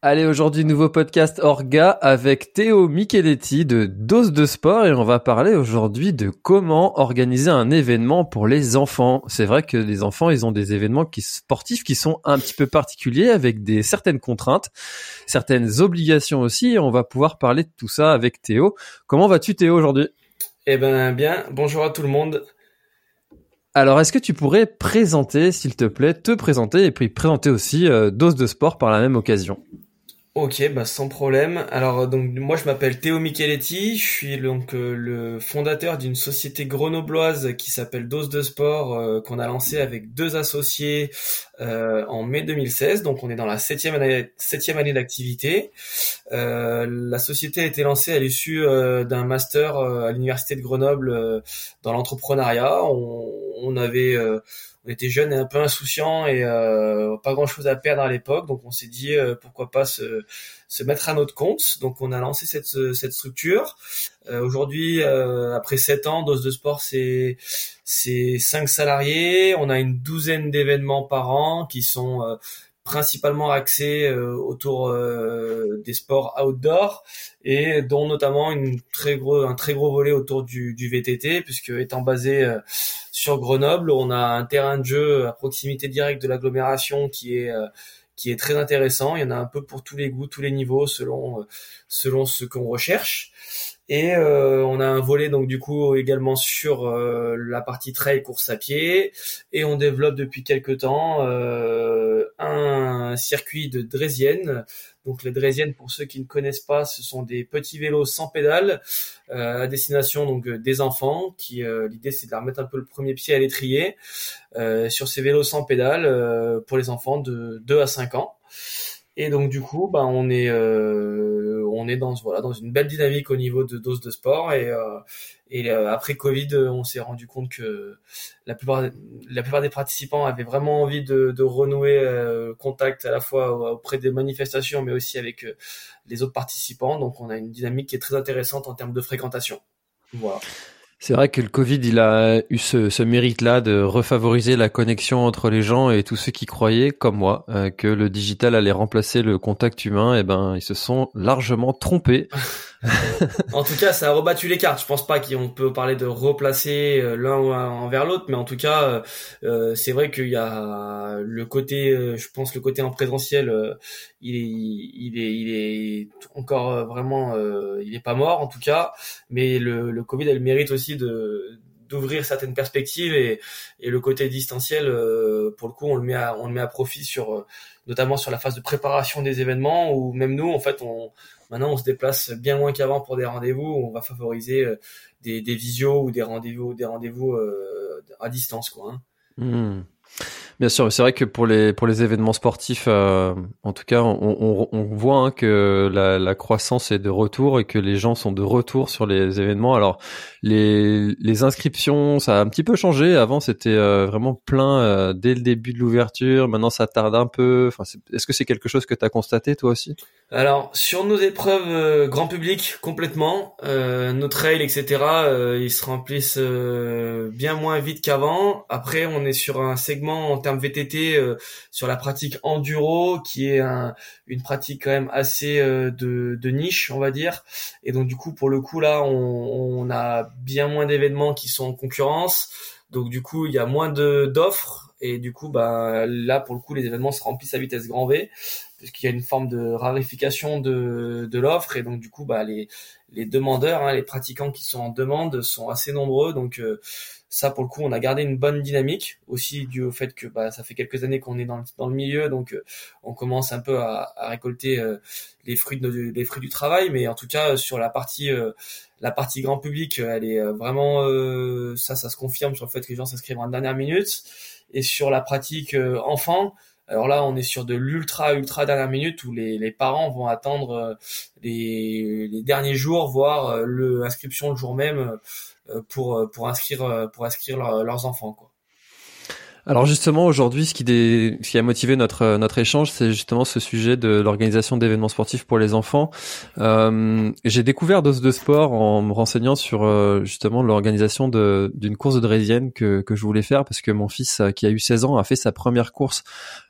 Allez, aujourd'hui, nouveau podcast Orga avec Théo Micheletti de Dose de Sport et on va parler aujourd'hui de comment organiser un événement pour les enfants. C'est vrai que les enfants, ils ont des événements qui, sportifs qui sont un petit peu particuliers avec des certaines contraintes, certaines obligations aussi et on va pouvoir parler de tout ça avec Théo. Comment vas-tu Théo aujourd'hui? Eh ben, bien. Bonjour à tout le monde. Alors, est-ce que tu pourrais présenter, s'il te plaît, te présenter et puis présenter aussi euh, Dose de Sport par la même occasion? Ok, bah sans problème. Alors donc moi je m'appelle Théo Micheletti, je suis donc euh, le fondateur d'une société grenobloise qui s'appelle Dose de Sport euh, qu'on a lancé avec deux associés euh, en mai 2016. Donc on est dans la septième année septième année d'activité. la société a été lancée à l'issue d'un master à l'université de Grenoble dans l'entrepreneuriat. On, avait on était jeunes et un peu insouciants et euh, pas grand chose à perdre à l'époque, donc on s'est dit euh, pourquoi pas se, se, mettre à notre compte. Donc on a lancé cette, cette structure. Euh, Aujourd'hui, euh, après sept ans, Dose de Sport, c'est c'est cinq salariés. On a une douzaine d'événements par an qui sont euh, principalement axé euh, autour euh, des sports outdoor et dont notamment une très gros, un très gros volet autour du, du VTT puisque étant basé euh, sur Grenoble, on a un terrain de jeu à proximité directe de l'agglomération qui est qui est très intéressant. Il y en a un peu pour tous les goûts, tous les niveaux selon selon ce qu'on recherche. Et euh, on a un volet donc du coup également sur euh, la partie trail course à pied et on développe depuis quelques temps euh, un circuit de Drésienne. Donc les Drésiennes pour ceux qui ne connaissent pas, ce sont des petits vélos sans pédales à destination donc des enfants qui l'idée c'est de leur mettre un peu le premier pied à l'étrier sur ces vélos sans pédales pour les enfants de 2 à 5 ans. Et donc du coup, bah, on est euh, on est dans voilà dans une belle dynamique au niveau de dose de sport et euh, euh, après Covid, on s'est rendu compte que la plupart la plupart des participants avaient vraiment envie de, de renouer contact à la fois auprès des manifestations mais aussi avec les autres participants. Donc on a une dynamique qui est très intéressante en termes de fréquentation. Voilà. C'est vrai que le Covid, il a eu ce, mérite-là de refavoriser la connexion entre les gens et tous ceux qui croyaient, comme moi, euh, que le digital allait remplacer le contact humain. Eh ben, ils se sont largement trompés. en tout cas, ça a rebattu les cartes. Je pense pas qu'on peut parler de replacer euh, l'un envers l'autre, mais en tout cas, euh, euh, c'est vrai qu'il y a le côté, je pense, le côté en présentiel, il est, il est, il est encore vraiment, il est pas mort en tout cas, mais le, le Covid, elle mérite aussi de d'ouvrir certaines perspectives et, et le côté distanciel pour le coup on le met à on le met à profit sur notamment sur la phase de préparation des événements où même nous en fait on Maintenant, on se déplace bien moins qu'avant pour des rendez-vous. On va favoriser euh, des, des visios ou des rendez-vous, des rendez-vous euh, à distance, quoi. Hein. Mmh. Bien sûr, c'est vrai que pour les pour les événements sportifs, euh, en tout cas, on, on, on voit hein, que la, la, croissance est de retour et que les gens sont de retour sur les événements. Alors, les les inscriptions, ça a un petit peu changé. Avant, c'était euh, vraiment plein euh, dès le début de l'ouverture. Maintenant, ça tarde un peu. Enfin, est-ce que c'est quelque chose que tu as constaté toi aussi? Alors, sur nos épreuves grand public, complètement, nos trails, etc., ils se remplissent bien moins vite qu'avant. Après, on est sur un segment en termes VTT euh, sur la pratique enduro, qui est une pratique quand même assez euh, de, niche, on va dire. Et donc du coup, pour le coup là, on, a bien moins d'événements qui sont en concurrence. Donc du coup, il y a moins de d'offres et du coup, bah là pour le coup, les événements se remplissent à vitesse grand V puisqu'il y a une forme de rarification de, de l'offre et donc du coup, bah les les demandeurs, hein, les pratiquants qui sont en demande sont assez nombreux. Donc euh, ça, pour le coup, on a gardé une bonne dynamique, aussi dû au fait que bah, ça fait quelques années qu'on est dans le, dans le milieu, donc euh, on commence un peu à, à récolter euh, les fruits de, les fruits du travail. Mais en tout cas, sur la partie euh, la partie grand public, elle est vraiment ça, ça se confirme sur le fait que les gens s'inscrivent en dernière minute. Et sur la pratique enfant, alors là, on est sur de l'ultra ultra dernière minute où les, parents vont attendre les, les derniers jours, voire le inscription le jour même euh, pour euh, pour inscrire euh, pour inscrire leurs enfants quoi. Alors justement aujourd'hui, ce qui, ce qui a motivé notre notre échange, c'est justement ce sujet de l'organisation d'événements sportifs pour les enfants. Euh, j'ai découvert Dose de Sport en me renseignant sur euh, justement l'organisation d'une course de draisienne que que je voulais faire parce que mon fils euh, qui a eu 16 ans a fait sa première course.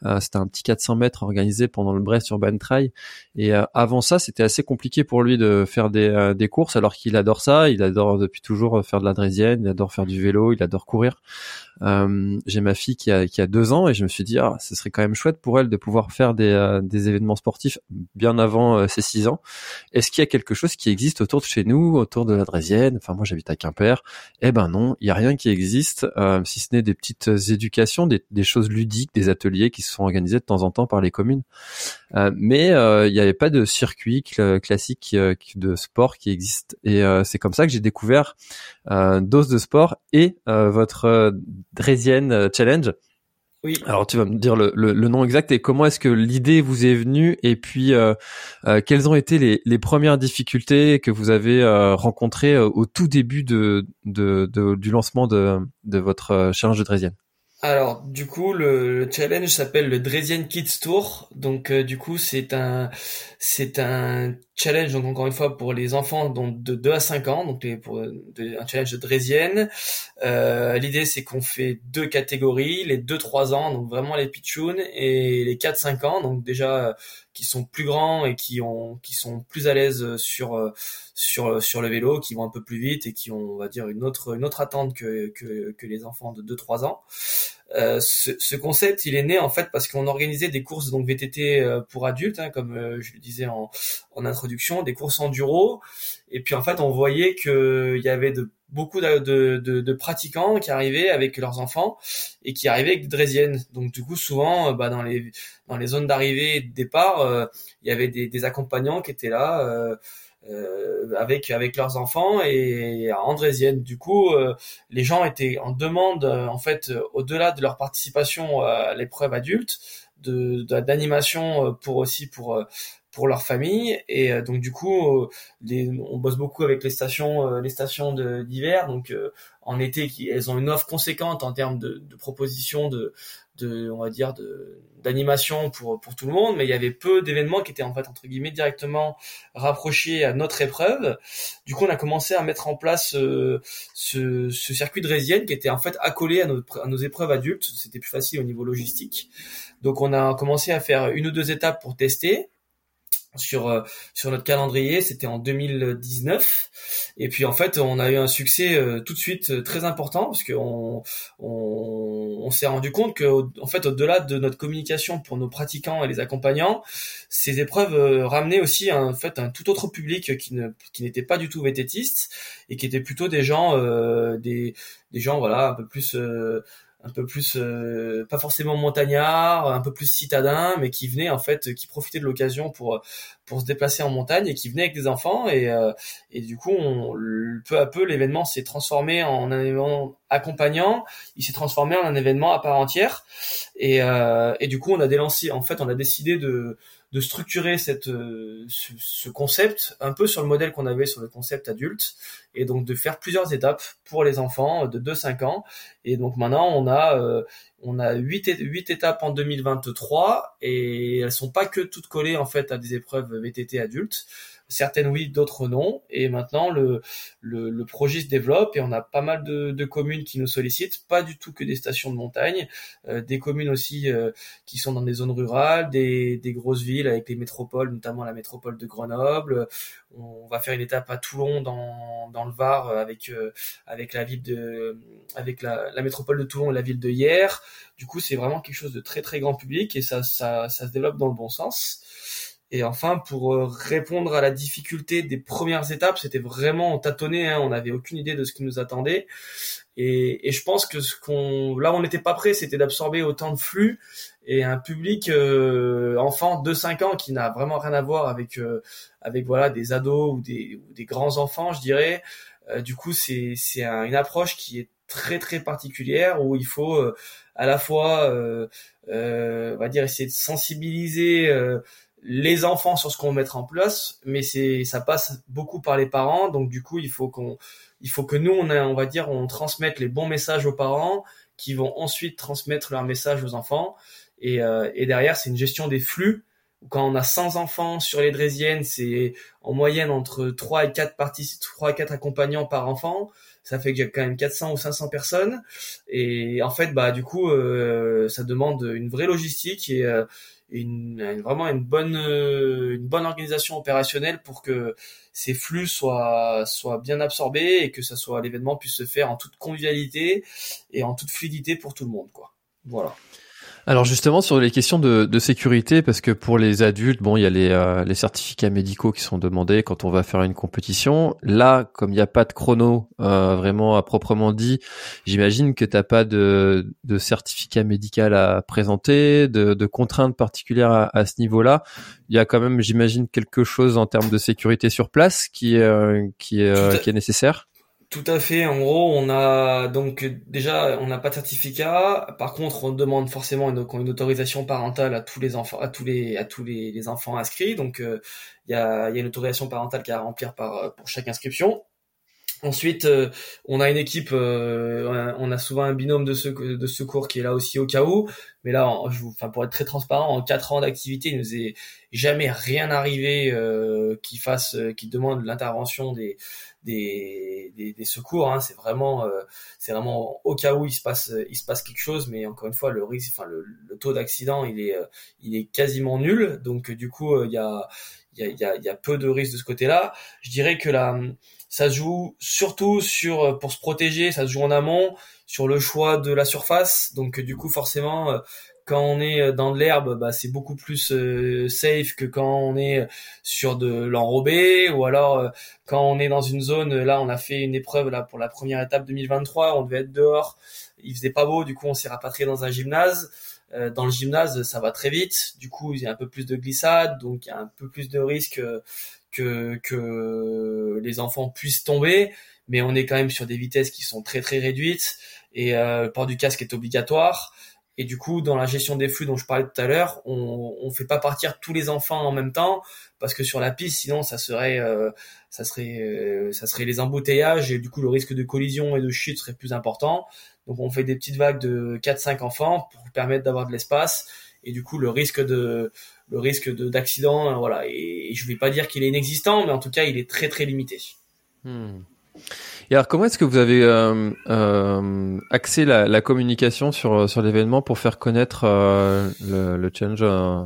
Euh, c'était un petit 400 mètres organisé pendant le Brest Urban Trail et avant ça, c'était assez compliqué pour lui de faire des des courses alors qu'il adore ça. Il adore depuis toujours faire de la draisienne, il adore faire du vélo, il adore courir. Euh, j'ai ma fille qui a, deux ans et je me suis dit, ah, ce serait quand même chouette pour elle de pouvoir faire des, euh, événements sportifs bien avant euh, ses six ans. Est-ce qu'il y a quelque chose qui existe autour de chez nous, autour de la Drésienne? Enfin, moi, j'habite à Quimper. Eh ben non, il y a rien qui existe, si ce n'est des petites éducations, des, choses ludiques, des ateliers qui se sont organisés de temps en temps par les communes. mais il n'y avait pas de circuit classique de sport qui existe. Et c'est comme ça que j'ai découvert Dose de sport et votre Draisienne euh, Challenge. Oui. Alors tu vas me dire le, le, nom exact et comment est-ce que l'idée vous est venue et puis euh, euh, quelles ont été les, les, premières difficultés que vous avez rencontrées au tout début de, de, de, du lancement de, de votre challenge de Draisienne alors, du coup, le, challenge s'appelle le Dresden Kids Tour. Donc, euh, du coup, c'est un, c'est un challenge, donc encore une fois, pour les enfants donc, de 2 à 5 ans, donc pour un challenge de Dresden. Euh, L'idée, c'est qu'on fait deux catégories, les 2-3 ans, donc vraiment les pitchouns, et les 4-5 ans, donc déjà qui sont plus grands et qui ont qui sont plus à l'aise sur sur sur le vélo, qui vont un peu plus vite et qui ont on va dire une autre une autre attente que que, que les enfants de 2 3 ans. Euh, ce, ce, concept, il est né en fait parce qu'on organisait des courses donc VTT euh, pour adultes, hein, comme euh, je le disais en, en, introduction, des courses enduro. Et puis en fait, on voyait qu'il y avait de, beaucoup de, de, de, pratiquants qui arrivaient avec leurs enfants et qui arrivaient avec des draisiennes. Donc du coup, souvent, bah, dans les dans les zones d'arrivée et de départ, il y avait des, des, accompagnants qui étaient là. Euh, avec avec leurs enfants et à Andrésienne. Du coup, euh, les gens étaient en demande euh, en fait au-delà de leur participation à l'épreuve adulte, de d'animation pour aussi pour pour leur famille et donc du coup les, on bosse beaucoup avec les stations les stations d'hiver donc en été qui elles ont une offre conséquente en termes de, de propositions de de on va dire de d'animation pour pour tout le monde mais il y avait peu d'événements qui étaient en fait entre guillemets directement rapprochés à notre épreuve. Du coup on a commencé à mettre en place euh, ce, ce circuit de résienne qui était en fait accolé à nos, à nos épreuves adultes. C'était plus facile au niveau logistique. Donc on a commencé à faire une ou deux étapes pour tester sur euh, sur notre calendrier, c'était en 2019. Et puis en fait, on a eu un succès euh, tout de suite euh, très important parce qu'on on, on s'est rendu compte que en fait, au-delà de notre communication pour nos pratiquants et les accompagnants, ces épreuves ramenaient aussi en fait un tout autre public qui ne qui n'était pas du tout vététiste et qui était plutôt des gens des des gens voilà un peu plus un peu plus euh, pas forcément montagnard, un peu plus citadin, mais qui venait en fait, qui profitait de l'occasion pour pour se déplacer en montagne et qui venait avec des enfants. Et euh, et du coup on, peu à peu l'événement s'est transformé en un événement accompagnant, il s'est transformé en un événement à part entière. Et euh, et du coup on a délancé en fait on a décidé de de structurer cette euh, ce, concept un peu sur le modèle qu'on avait sur le concept adulte et donc de faire plusieurs étapes pour les enfants de 2-5 ans. Et donc maintenant on a euh, on a 8, 8 étapes en 2023 et elles sont pas que toutes collées en fait à des épreuves VTT adultes certaines oui, d'autres non. Et maintenant, le, le, projet se développe et on a pas mal de, de, communes qui nous sollicitent, pas du tout que des stations de montagne, euh, des communes aussi euh, qui sont dans des zones rurales, des, des grosses villes avec les métropoles, notamment la métropole de Grenoble. On va faire une étape à Toulon dans, dans le Var avec euh, avec la ville de avec la, la métropole de Toulon et la ville de Hier. Du coup, c'est vraiment quelque chose de très très grand public et ça ça, ça se développe dans le bon sens. Et enfin, pour euh, répondre à la difficulté des premières étapes, c'était vraiment tâtonné. Hein, on n'avait aucune idée de ce qui nous attendait. Et, et je pense que ce qu'on, là, on n'était pas prêt, c'était d'absorber autant de flux et un public euh, enfant de 5 ans qui n'a vraiment rien à voir avec euh, avec voilà des ados ou des, des grands enfants, je dirais. Euh, du coup, c'est c'est une approche qui est très très particulière où il faut à la fois, on va dire, essayer de sensibiliser les enfants sur ce qu'on va mettre en place, mais c'est ça passe beaucoup par les parents, donc du coup il faut qu'on il faut que nous on a, on va dire on transmette les bons messages aux parents qui vont ensuite transmettre leur message aux enfants. Et, euh, et derrière, c'est une gestion des flux. Quand on a 100 enfants sur les Drésiennes, c'est en moyenne entre 3 et 4 parties, 3 et 4 accompagnants par enfant. Ça fait qu'il y a quand même 400 ou 500 personnes. Et en fait, bah, du coup, euh, ça demande une vraie logistique et, euh, une, vraiment une bonne, une bonne organisation opérationnelle pour que ces flux soient, soient bien absorbés et que ça soit l'événement puisse se faire en toute convivialité et en toute fluidité pour tout le monde, quoi. Voilà. Alors justement sur les questions de, de, sécurité, parce que pour les adultes, bon, il y a les, euh, les, certificats médicaux qui sont demandés quand on va faire une compétition. Là, comme il n'y a pas de chrono euh, vraiment à proprement dit, j'imagine que t'as pas de, de, certificat médical à présenter, de, de contraintes particulières à, à ce niveau-là. Il y a quand même, j'imagine, quelque chose en termes de sécurité sur place qui, euh, qui, est, qui est nécessaire. Tout à fait. En gros, on a donc déjà on n'a pas de certificat. Par contre, on demande forcément une, autorisation parentale à tous les enfants, à tous les à tous les, enfants inscrits. Donc euh, il y, a, une autorisation parentale qui a à remplir par pour chaque inscription. Ensuite, euh, on a une équipe, euh, on a souvent un binôme de, secours, de secours qui est là aussi au cas où. Mais là, je vous, enfin, pour être très transparent, en quatre ans d'activité, il nous est jamais rien arrivé euh, qui fasse, qui demande l'intervention des, des, des, secours. Hein. C'est vraiment, c'est vraiment au cas où il se passe, il se passe quelque chose. Mais encore une fois, le risque, enfin, le, taux d'accident, il est, il est quasiment nul. Donc, du coup, il y a, il y a, il y a peu de risques de ce côté-là. Je dirais que la ça se joue surtout sur euh, pour se protéger, ça se joue en amont sur le choix de la surface. Donc du coup forcément euh, quand on est euh, dans de l'herbe, bah, c'est beaucoup plus safe que quand on est sur de l'enrobé ou alors quand on est dans une zone. Là, on a fait une épreuve là pour la première étape 2023. On devait être dehors, il faisait pas beau, du coup on s'est rapatrié dans un gymnase. dans le gymnase, ça va très vite. Du coup, il y a un peu plus de glissade, donc il y a un peu plus de risque que, que les enfants puissent tomber, mais on est quand même sur des vitesses qui sont très très réduites et euh, le port du casque est obligatoire. Et du coup, dans la gestion des flux dont je parlais tout à l'heure, on ne fait pas partir tous les enfants en même temps parce que sur la piste, sinon ça serait euh, ça serait euh, ça serait les embouteillages et du coup le risque de collision et de chute serait plus important. Donc on fait des petites vagues de 4-5 enfants pour permettre d'avoir de l'espace et du coup le risque de le risque d'accident, euh, voilà. Et, je ne vais pas dire qu'il est inexistant, mais en tout cas, il est très très limité. Hmm. Et alors, comment est-ce que vous avez euh, euh, axé la, la, communication sur sur l'événement pour faire connaître euh, le, le, challenge euh,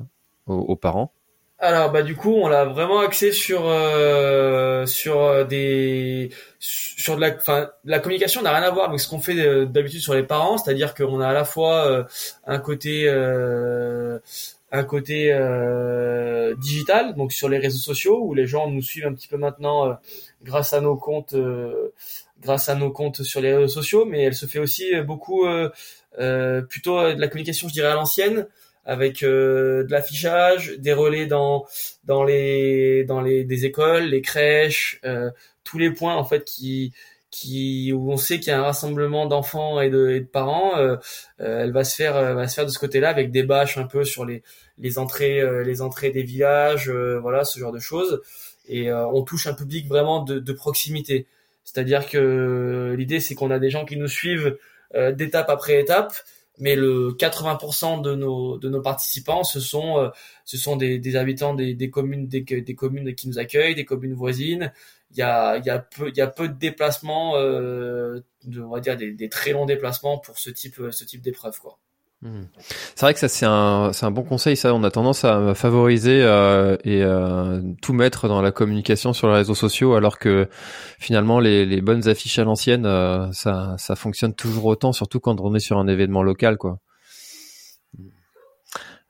aux, aux, parents? Alors, bah du coup, on l'a vraiment axé sur euh, sur des sur de la, enfin, la communication n'a rien à voir avec ce qu'on fait d'habitude sur les parents, c'est-à-dire qu'on a à la fois un côté un côté euh, digital, donc sur les réseaux sociaux où les gens nous suivent un petit peu maintenant euh, grâce à nos comptes, euh, grâce à nos comptes sur les réseaux sociaux, mais elle se fait aussi beaucoup plutôt de la communication, je dirais à l'ancienne, avec de l'affichage, des relais dans dans les dans les des écoles, les crèches, tous les points en fait qui qui où on sait qu'il y a un rassemblement d'enfants et de, et de parents, euh, elle va se faire va se faire de ce côté-là avec des bâches un peu sur les les entrées, euh, les entrées des villages, euh, voilà, ce genre de choses. Et euh, on touche un public vraiment de, de proximité. C'est-à-dire que l'idée, c'est qu'on a des gens qui nous suivent d'étape après étape, mais le 80% de nos de nos participants ce sont sont des, habitants des, communes des, communes qui nous accueillent des communes voisines il y a peu de déplacements euh, on va dire des, très longs déplacements pour ce type ce type d'épreuve quoi. C'est vrai que ça c'est un c'est un bon conseil ça on a tendance à favoriser euh, et euh, tout mettre dans la communication sur les réseaux sociaux alors que finalement les, les bonnes affiches à l'ancienne euh, ça ça fonctionne toujours autant surtout quand on est sur un événement local quoi.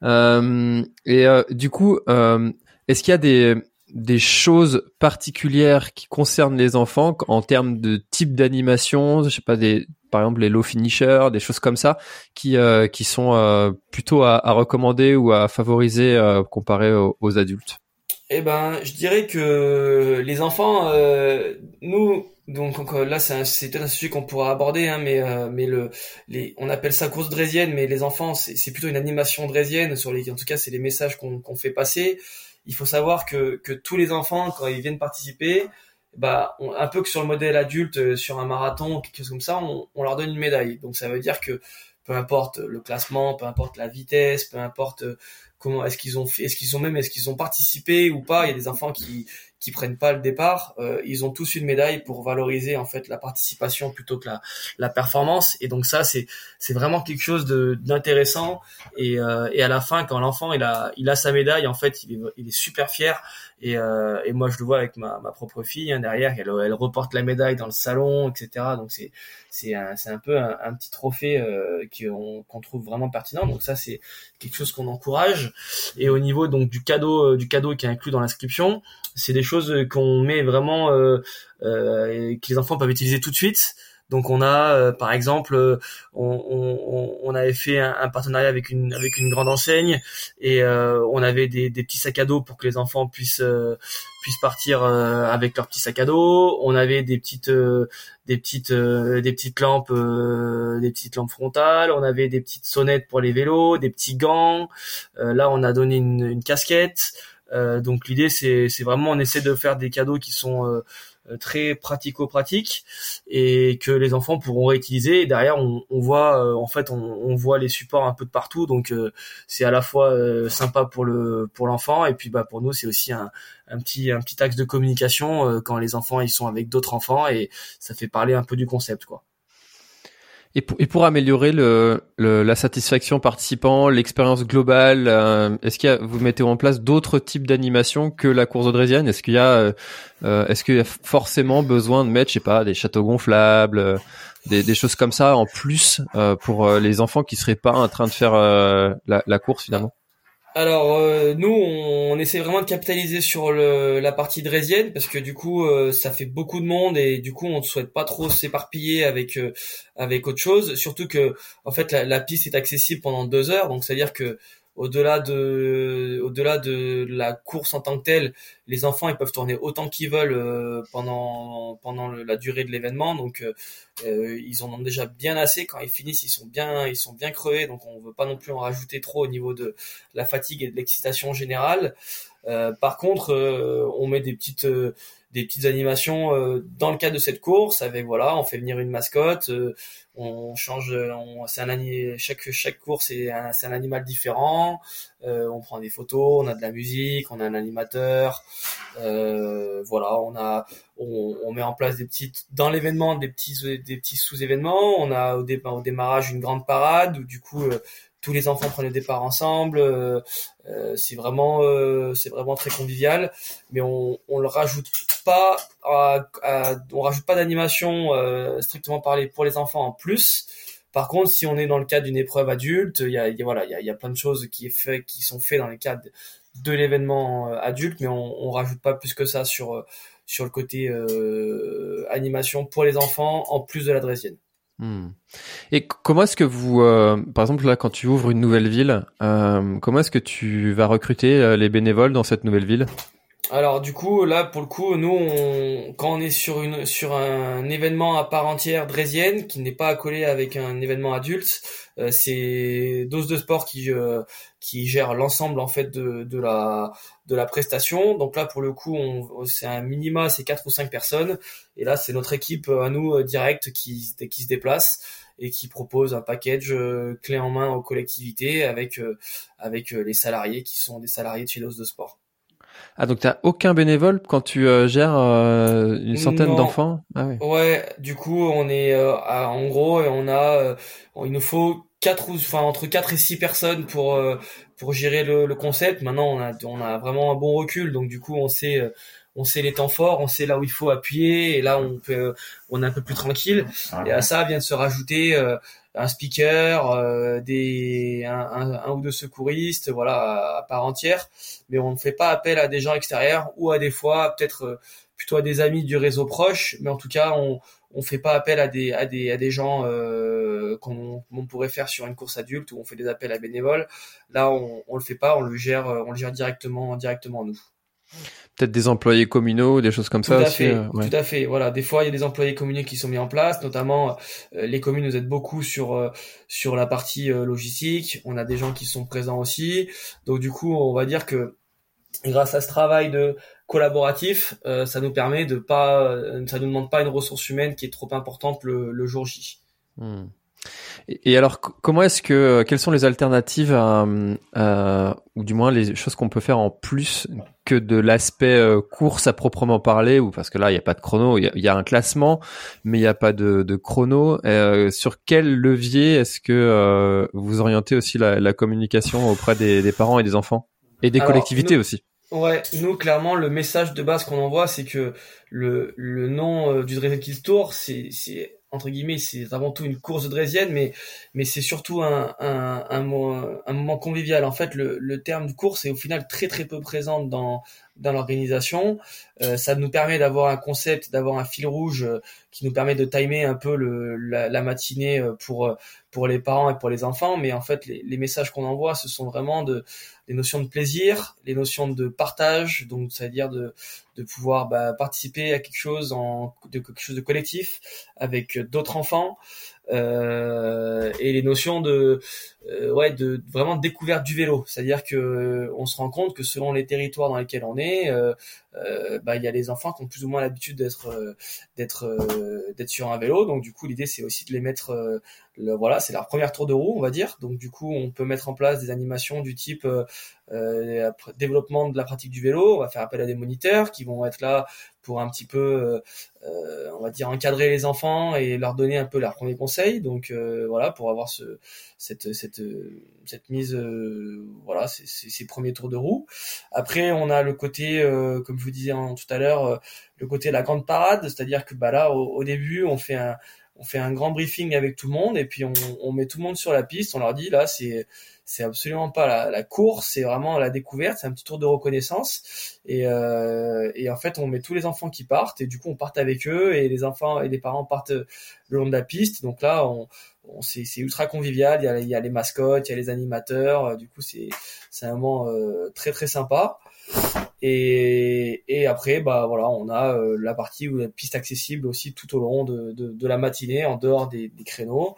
Euh, et euh, du coup est-ce qu'il y a des des choses particulières qui concernent les enfants en termes de type d'animation, je sais pas des par exemple les low finishers, des choses comme ça qui euh, qui sont euh, plutôt à, recommander ou à favoriser euh, comparé aux, adultes. Eh ben, je dirais que les enfants, nous, donc là c'est c'est un sujet qu'on pourra aborder, hein, mais mais le les on appelle ça course drésienne, mais les enfants c'est plutôt une animation drésienne sur les en tout cas c'est les messages qu'on qu'on fait passer il faut savoir que, que tous les enfants, quand ils viennent participer, bah un peu que sur le modèle adulte sur un marathon quelque chose comme ça on, on, leur donne une médaille donc ça veut dire que peu importe le classement peu importe la vitesse peu importe comment est-ce qu'ils ont fait est-ce qu'ils ont même est-ce qu'ils ont participé ou pas il y a des enfants qui qui prennent pas le départ, euh, ils ont tous une médaille pour valoriser en fait la participation plutôt que la, la performance. Et donc ça, c'est c'est vraiment quelque chose de d'intéressant. Et, euh, et à la fin, quand l'enfant il a il a sa médaille, en fait, il est il est super fier. Et, euh, et moi, je le vois avec ma, propre fille hein, derrière, elle, reporte la médaille dans le salon, etc. Donc c'est c'est un, peu un, petit trophée euh, qu'on trouve vraiment pertinent. Donc ça, c'est quelque chose qu'on encourage. Et au niveau du cadeau du cadeau qui est inclus dans l'inscription, c'est des choses qu'on met vraiment euh, euh, que les enfants peuvent utiliser tout de suite. Donc on a, euh, par exemple, on, on, avait fait un, partenariat avec une avec une grande enseigne et on avait des, des, petits sacs à dos pour que les enfants puissent puissent partir avec leurs petits sacs à dos. On avait des petites des petites des petites lampes des petites lampes frontales. On avait des petites sonnettes pour les vélos, des petits gants. là on a donné une, casquette. Euh, donc l'idée c'est vraiment on essaie de faire des cadeaux qui sont euh, euh, très pratico-pratiques et que les enfants pourront réutiliser. Et derrière, on, on voit en fait on, on, voit les supports un peu de partout, donc c'est à la fois sympa pour le pour l'enfant et puis bah pour nous c'est aussi un, un petit un petit axe de communication quand les enfants ils sont avec d'autres enfants et ça fait parler un peu du concept quoi. Et pour, et pour améliorer le, le, la satisfaction participant, l'expérience globale, euh, est-ce qu'il y a, vous mettez en place d'autres types d'animations que la course audrésienne Est-ce qu'il y a, euh, euh, est-ce qu'il y a forcément besoin de mettre, je sais pas, des châteaux gonflables, des, des choses comme ça en plus pour les enfants qui seraient pas en train de faire la, la course finalement? Alors euh, nous, on, essaie vraiment de capitaliser sur le, la partie drésienne parce que du coup, euh, ça fait beaucoup de monde et du coup, on ne souhaite pas trop s'éparpiller avec euh, avec autre chose. Surtout que en fait, la, la piste est accessible pendant deux heures, donc c'est à dire que au-delà de au-delà de la course en tant que telle, les enfants ils peuvent tourner autant qu'ils veulent euh, pendant pendant la durée de l'événement. Donc euh, euh, ils en ont déjà bien assez. Quand ils finissent, ils sont bien ils sont bien crevés. Donc on veut pas non plus en rajouter trop au niveau de la fatigue et de l'excitation générale. par contre, on met des petites des petites animations euh, dans le cadre de cette course avec voilà on fait venir une mascotte euh, on change on, c'est un chaque chaque course c'est un, animal différent euh, on prend des photos on a de la musique on a un animateur voilà on a on, met en place des petites dans l'événement des petits des petits sous-événements on a au, départ, au démarrage une grande parade où du coup tous les enfants prennent le départ ensemble. Euh, euh, c'est vraiment, euh, c'est vraiment très convivial. Mais on, on le rajoute pas, on rajoute pas d'animation strictement parlé pour les enfants en plus. Par contre, si on est dans le cadre d'une épreuve adulte, il y a, voilà, il y a, plein de choses qui, est fait, qui sont faites dans le cadre de l'événement adulte, mais on, on rajoute pas plus que ça sur sur le côté animation pour les enfants en plus de la drésienne. Hmm. Et comment est-ce que vous, euh, par exemple là, quand tu ouvres une nouvelle ville, euh, comment est-ce que tu vas recruter euh, les bénévoles dans cette nouvelle ville? Alors du coup là pour le coup nous on, quand on est sur une sur un événement à part entière drésienne qui n'est pas accolé avec un événement adulte, euh, c'est Dose de Sport qui euh, qui gère l'ensemble en fait de, de la de la prestation. Donc là pour le coup on, c'est un minima c'est quatre ou cinq personnes et là c'est notre équipe à nous euh, direct qui qui se déplace et qui propose un package clé en main aux collectivités avec avec les salariés qui sont des salariés de chez Dose de Sport. Ah donc t'as aucun bénévole quand tu euh, gères euh, une centaine d'enfants? Ah, oui. Ouais, du coup on est euh, en gros et on a il nous faut quatre ou enfin entre quatre et six personnes pour pour gérer le, le, concept. Maintenant on a on a vraiment un bon recul donc du coup on sait on sait les temps forts, on sait là où il faut appuyer et là on peut on est un peu plus tranquille. Et à ça vient de se rajouter un speaker, euh, des un, un, ou deux secouristes, voilà, à, part entière. Mais on ne fait pas appel à des gens extérieurs ou à des fois peut-être euh, plutôt à des amis du réseau proche. Mais en tout cas, on on fait pas appel à des à des à des gens euh, qu'on on pourrait faire sur une course adulte où on fait des appels à bénévoles. Là, on on le fait pas, on le gère on le gère directement directement nous. Peut-être des employés communaux, des choses comme ça tout à Fait, euh, Tout à fait. Voilà, des fois il y a des employés communaux qui sont mis en place, notamment euh, les communes nous aident beaucoup sur euh, sur la partie logistique. On a des gens qui sont présents aussi. Donc du coup, on va dire que grâce à ce travail de collaboratif, ça nous permet de pas, ça nous demande pas une ressource humaine qui est trop importante le, jour J. Hmm. Et alors, comment est-ce que, euh, quelles sont les alternatives à, ou du moins les choses qu'on peut faire en plus que de l'aspect euh, course à proprement parler, ou parce que là il n'y a pas de chrono, il y a, un classement, mais il n'y a pas de, de chrono. Euh, sur quel levier est-ce que vous orientez aussi la, communication auprès des, parents et des enfants et des collectivités aussi? Ouais, nous clairement le message de base qu'on envoie, c'est que le, le nom du Dream Tour, c'est entre guillemets, c'est avant tout une course de Drésienne, mais mais c'est surtout un, un, un, moment convivial. En fait, le, le terme course est au final très très peu présent dans dans l'organisation. Euh, ça nous permet d'avoir un concept, d'avoir un fil rouge euh, qui nous permet de timer un peu le, la, la, matinée euh, pour pour les parents et pour les enfants. Mais en fait, les, les messages qu'on envoie, ce sont vraiment de les notions de plaisir, les notions de partage, donc c'est-à-dire de de pouvoir bah, participer à quelque chose en de quelque chose de collectif avec d'autres enfants euh, et les notions de euh, ouais de vraiment découverte du vélo. C'est-à-dire que on se rend compte que selon les territoires dans lesquels on est euh, euh bah il y a les enfants qui ont plus ou moins l'habitude d'être euh, d'être d'être sur un vélo. Donc du coup l'idée c'est aussi de les mettre le, voilà c'est leur première tour de roue on va dire. Donc du coup on peut mettre en place des animations du type développement de la pratique du vélo. On va faire appel à des moniteurs qui vont être là pour un petit peu, euh, euh, on va dire, encadrer les enfants et leur donner un peu leurs premiers conseils. Donc euh, voilà, pour avoir ce, cette, cette, cette mise, voilà, ces, premiers tours de roue. Après, on a le côté, comme je vous disais tout à l'heure, le côté de la grande parade, c'est-à-dire que bah là, au début, on fait un on fait un grand briefing avec tout le monde et puis on, on met tout le monde sur la piste. On leur dit là, c'est c'est absolument pas la, la course, c'est vraiment la découverte, c'est un petit tour de reconnaissance. Et, euh, et en fait, on met tous les enfants qui partent et du coup, on part avec eux et les enfants et les parents partent le long de la piste. Donc là, on, on c'est, ultra convivial. Il y, a, il y a les mascottes, il y a les animateurs. Du coup, c'est c'est un moment euh, très très sympa. Et, et après, bah voilà, on a euh, la partie où la piste accessible aussi tout au long de, de, de la matinée, en dehors des, des créneaux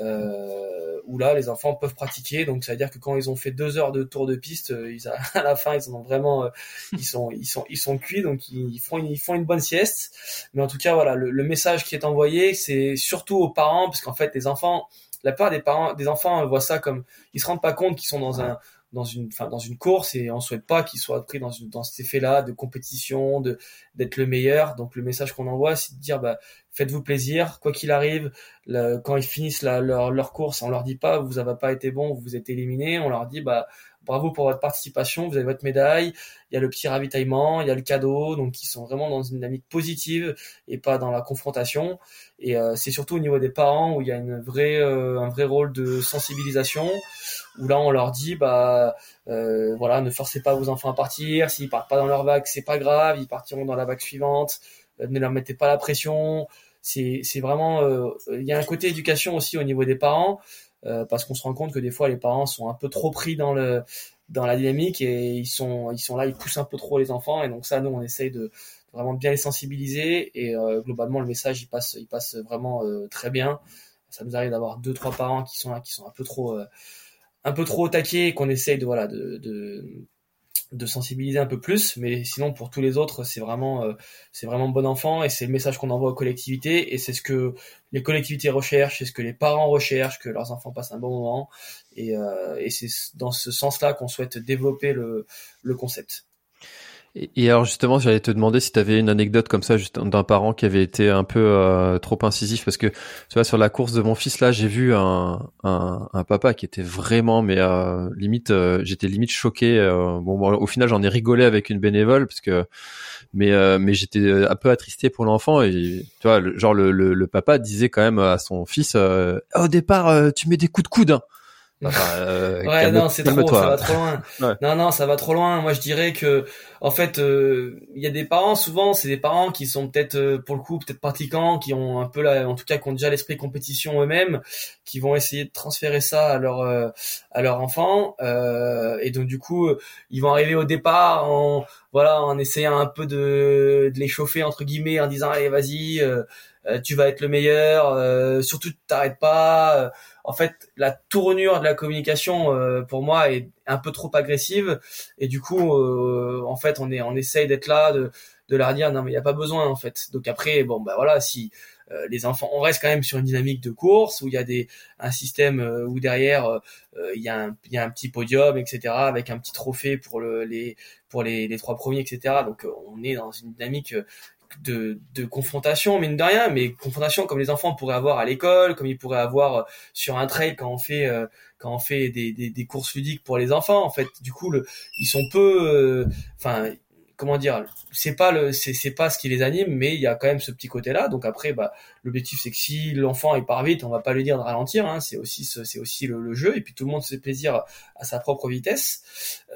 euh, où là les enfants peuvent pratiquer. Donc ça veut dire que quand ils ont fait deux heures de tour de piste, euh, ils, à la fin ils ont vraiment, ils sont, ils sont, ils sont cuits, donc ils font, une, ils font une bonne sieste. Mais en tout cas voilà, le, le message qui est envoyé, c'est surtout aux parents, parce qu'en fait les enfants, la plupart des parents, des enfants voient ça comme, ils se rendent pas compte qu'ils sont dans un dans une enfin dans une course et on souhaite pas qu'ils soient pris dans une, dans cet effet-là de compétition de d'être le meilleur. Donc le message qu'on envoie c'est de dire bah faites-vous plaisir. Quoi qu'il arrive quand ils finissent leur course on leur dit pas vous avez pas été bon vous êtes éliminé. On leur dit bah bravo pour votre participation, vous avez votre médaille, il y a le petit ravitaillement, il y a le cadeau, donc ils sont vraiment dans une dynamique positive et pas dans la confrontation. Et euh, c'est surtout au niveau des parents où il y a une vraie, euh, un vrai rôle de sensibilisation, où là on leur dit bah euh, voilà ne forcez pas vos enfants à partir, s'ils partent pas dans leur vague c'est pas grave, ils partiront dans la vague suivante, ne leur mettez pas la pression. C'est, vraiment il y a un côté éducation aussi au niveau des parents parce qu'on se rend compte que des fois les parents sont un peu trop pris dans le dans la dynamique et ils sont ils sont là ils poussent un peu trop les enfants. Et donc ça nous on essaye de vraiment bien les sensibiliser. Et euh, globalement le message il passe il passe vraiment euh, très bien. Ça nous arrive d'avoir deux trois parents qui sont là qui sont un peu trop un peu trop taqués et qu'on essaye de voilà de de sensibiliser un peu plus, mais sinon pour tous les autres, c'est vraiment euh, c'est vraiment bon enfant et c'est le message qu'on envoie aux collectivités et c'est ce que les collectivités recherchent, c'est ce que les parents recherchent, que leurs enfants passent un bon moment et, euh, c'est dans ce sens-là qu'on souhaite développer le concept. Et alors justement, j'allais te demander si tu avais une anecdote comme ça d'un parent qui avait été un peu euh, trop incisif parce que tu vois sur la course de mon fils là, j'ai vu un, un, un, papa qui était vraiment mais euh, limite euh, j'étais limite choqué bon, bon, au final j'en ai rigolé avec une bénévole parce que mais mais j'étais un peu attristé pour l'enfant et tu vois le, genre le, le, le, papa disait quand même à son fils au départ tu mets des coups de coude hein. Euh, ouais, non, c'est trop, ça va trop loin. Non, non, ça va trop loin. Moi, je dirais que, en fait, euh, il y a des parents. Souvent, c'est des parents qui sont peut-être, euh, pour le coup, peut-être pratiquants, qui ont un peu là, en tout cas, qui ont déjà l'esprit compétition eux-mêmes, qui vont essayer de transférer ça à leur à leur enfant. et donc, du coup, ils vont arriver au départ en voilà, en essayant un peu de, de les chauffer entre guillemets, en disant allez, vas-y. tu vas être le meilleur, surtout t'arrêtes pas. en fait, la tournure de la communication pour moi est un peu trop agressive et du coup, en fait, on est on essaye d'être là, de de leur dire non mais il y a pas besoin en fait. Donc après, bon bah voilà, si euh, les enfants, on reste quand même sur une dynamique de course où il y a des un système euh, où derrière euh, il y a un y a un petit podium etc avec un petit trophée pour le, les pour les, les trois premiers etc. Donc on est dans une dynamique de, de confrontation mine de rien mais confrontation comme les enfants pourraient avoir à l'école comme ils pourraient avoir sur un trail quand on fait quand on fait des, des, des, courses ludiques pour les enfants en fait du coup le, ils sont peu enfin comment dire c'est pas le c'est pas ce qui les anime mais il y a quand même ce petit côté là donc après bah l'objectif c'est que si l'enfant il part vite on va pas lui dire de ralentir hein, c'est aussi c'est aussi le, jeu. Et puis tout le monde se fait plaisir à sa propre vitesse.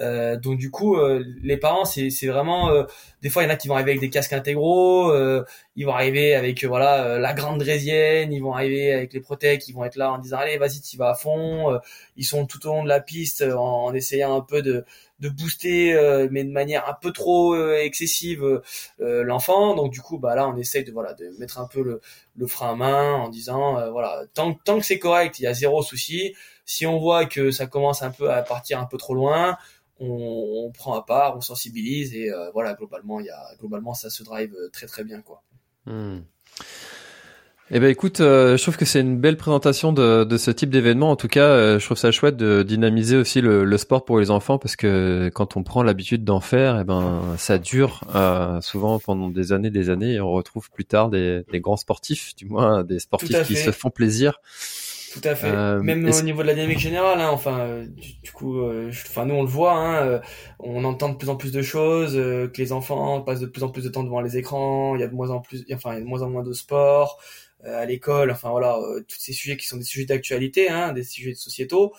Euh, donc du coup euh, les parents c'est c'est vraiment euh, des fois il y en a qui vont arriver avec des casques intégraux euh, ils vont arriver avec voilà la grande draisienne ils vont arriver avec les protèques ils vont être là en disant allez vas-y tu vas à fond. Ils sont tout au long de la piste en essayant un peu de de booster euh, mais de manière un peu trop euh, excessive euh, l'enfant. Donc du coup bah là on essaye de voilà de mettre un peu le, le frein à main en disant voilà tant tant que c'est correct il y a zéro souci. Si on voit que ça commence un peu à partir un peu trop loin on, on prend à part on sensibilise et voilà globalement il y a globalement ça se drive très très bien quoi. Hmm. Eh ben écoute, euh, je trouve que c'est une belle présentation de, de ce type d'événement. En tout cas, euh, je trouve ça chouette de dynamiser aussi le, le, sport pour les enfants parce que quand on prend l'habitude d'en faire, eh ben ça dure euh, souvent pendant des années, des années, et on retrouve plus tard des, des grands sportifs, du moins des sportifs qui se font plaisir. Tout à fait. Même au niveau de la dynamique générale, hein, enfin, du, coup, enfin nous on le voit, hein, on entend de plus en plus de choses, que les enfants passent de plus en plus de temps devant les écrans, il y a de moins en plus, enfin, il y a de moins en moins de sport. Euh, à l'école, enfin voilà, euh, tous ces sujets qui sont des sujets d'actualité, hein, des sujets sociétaux.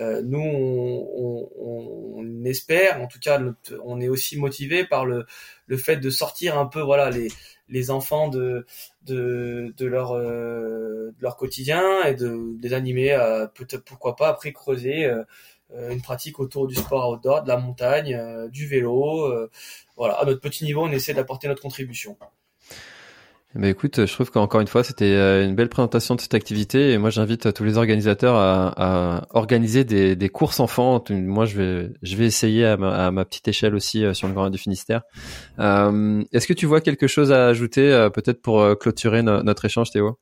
Euh, nous, on, on, on, espère, en tout cas, on est aussi motivé par le, le fait de sortir un peu, voilà, les, les enfants de, de, de leur, de leur quotidien et de, les animer à peut-être, pourquoi pas, après creuser une pratique autour du sport outdoor, de la montagne, du vélo. voilà, à notre petit niveau, on essaie d'apporter notre contribution. Bah écoute, je trouve qu'encore une fois, c'était euh, une belle présentation de cette activité et moi j'invite tous les organisateurs à, à organiser des, des, courses enfants. Moi je vais, je vais essayer à ma, petite échelle aussi euh, sur le Grand du Finistère. Euh, Est-ce que tu vois quelque chose à ajouter euh, peut-être pour clôturer notre échange Théo?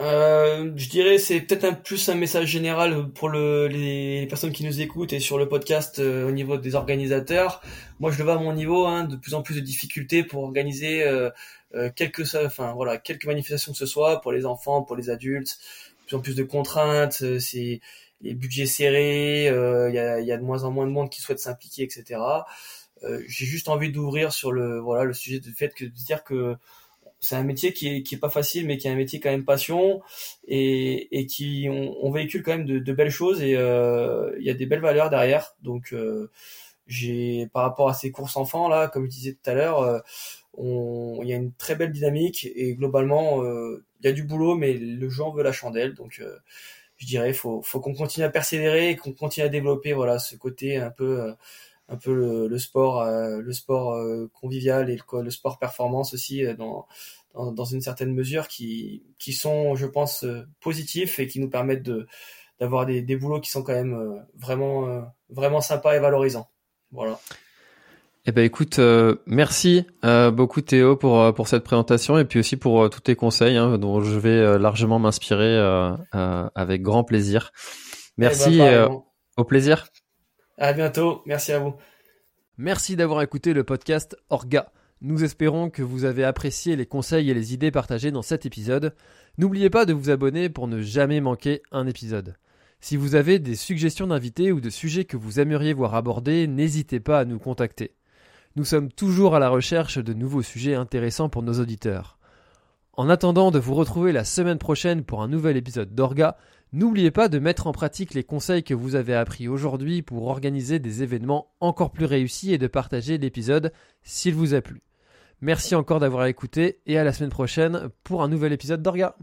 Euh, je dirais c'est peut-être un plus un message général pour le, les, personnes qui nous écoutent et sur le podcast au niveau des organisateurs. Moi je le vois à mon niveau, hein, de plus en plus de difficultés pour organiser euh, euh, quelques, enfin voilà, quelques manifestations que ce soit pour les enfants, pour les adultes, plus en plus de contraintes, euh, c'est les budgets serrés, euh, il y, a, y, a, de moins en moins de monde qui souhaite s'impliquer, etc. J'ai juste envie d'ouvrir sur le voilà le sujet du fait que de dire que c'est un métier qui est, qui est pas facile, mais qui est un métier quand même passion et, et qui on, on véhicule quand même de, belles choses et il y a des belles valeurs derrière. Donc j'ai par rapport à ces courses enfants là, comme je disais tout à l'heure, il y a une très belle dynamique et globalement euh, il y a du boulot mais le jeu en veut la chandelle donc euh, je dirais faut faut qu'on continue à persévérer qu'on continue à développer voilà ce côté un peu euh, un peu le, sport le sport convivial et le, le, sport performance aussi dans, dans, dans une certaine mesure qui qui sont je pense positifs et qui nous permettent de d'avoir des, des boulots qui sont quand même vraiment vraiment sympas et valorisants voilà eh ben écoute, euh, merci euh, beaucoup Théo pour euh, pour cette présentation et puis aussi pour tous tes conseils hein, dont je vais largement m'inspirer avec grand plaisir. Merci, eh ben, au plaisir. À bientôt, merci à vous. Merci d'avoir écouté le podcast Orga. Nous espérons que vous avez apprécié les conseils et les idées partagées dans cet épisode. N'oubliez pas de vous abonner pour ne jamais manquer un épisode. Si vous avez des suggestions d'invités ou de sujets que vous aimeriez voir abordés, n'hésitez pas à nous contacter. Nous sommes toujours à la recherche de nouveaux sujets intéressants pour nos auditeurs. En attendant de vous retrouver la semaine prochaine pour un nouvel épisode d'Orga, n'oubliez pas de mettre en pratique les conseils que vous avez appris aujourd'hui pour organiser des événements encore plus réussis et de partager l'épisode s'il vous a plu. Merci encore d'avoir écouté et à la semaine prochaine pour un nouvel épisode d'Orga.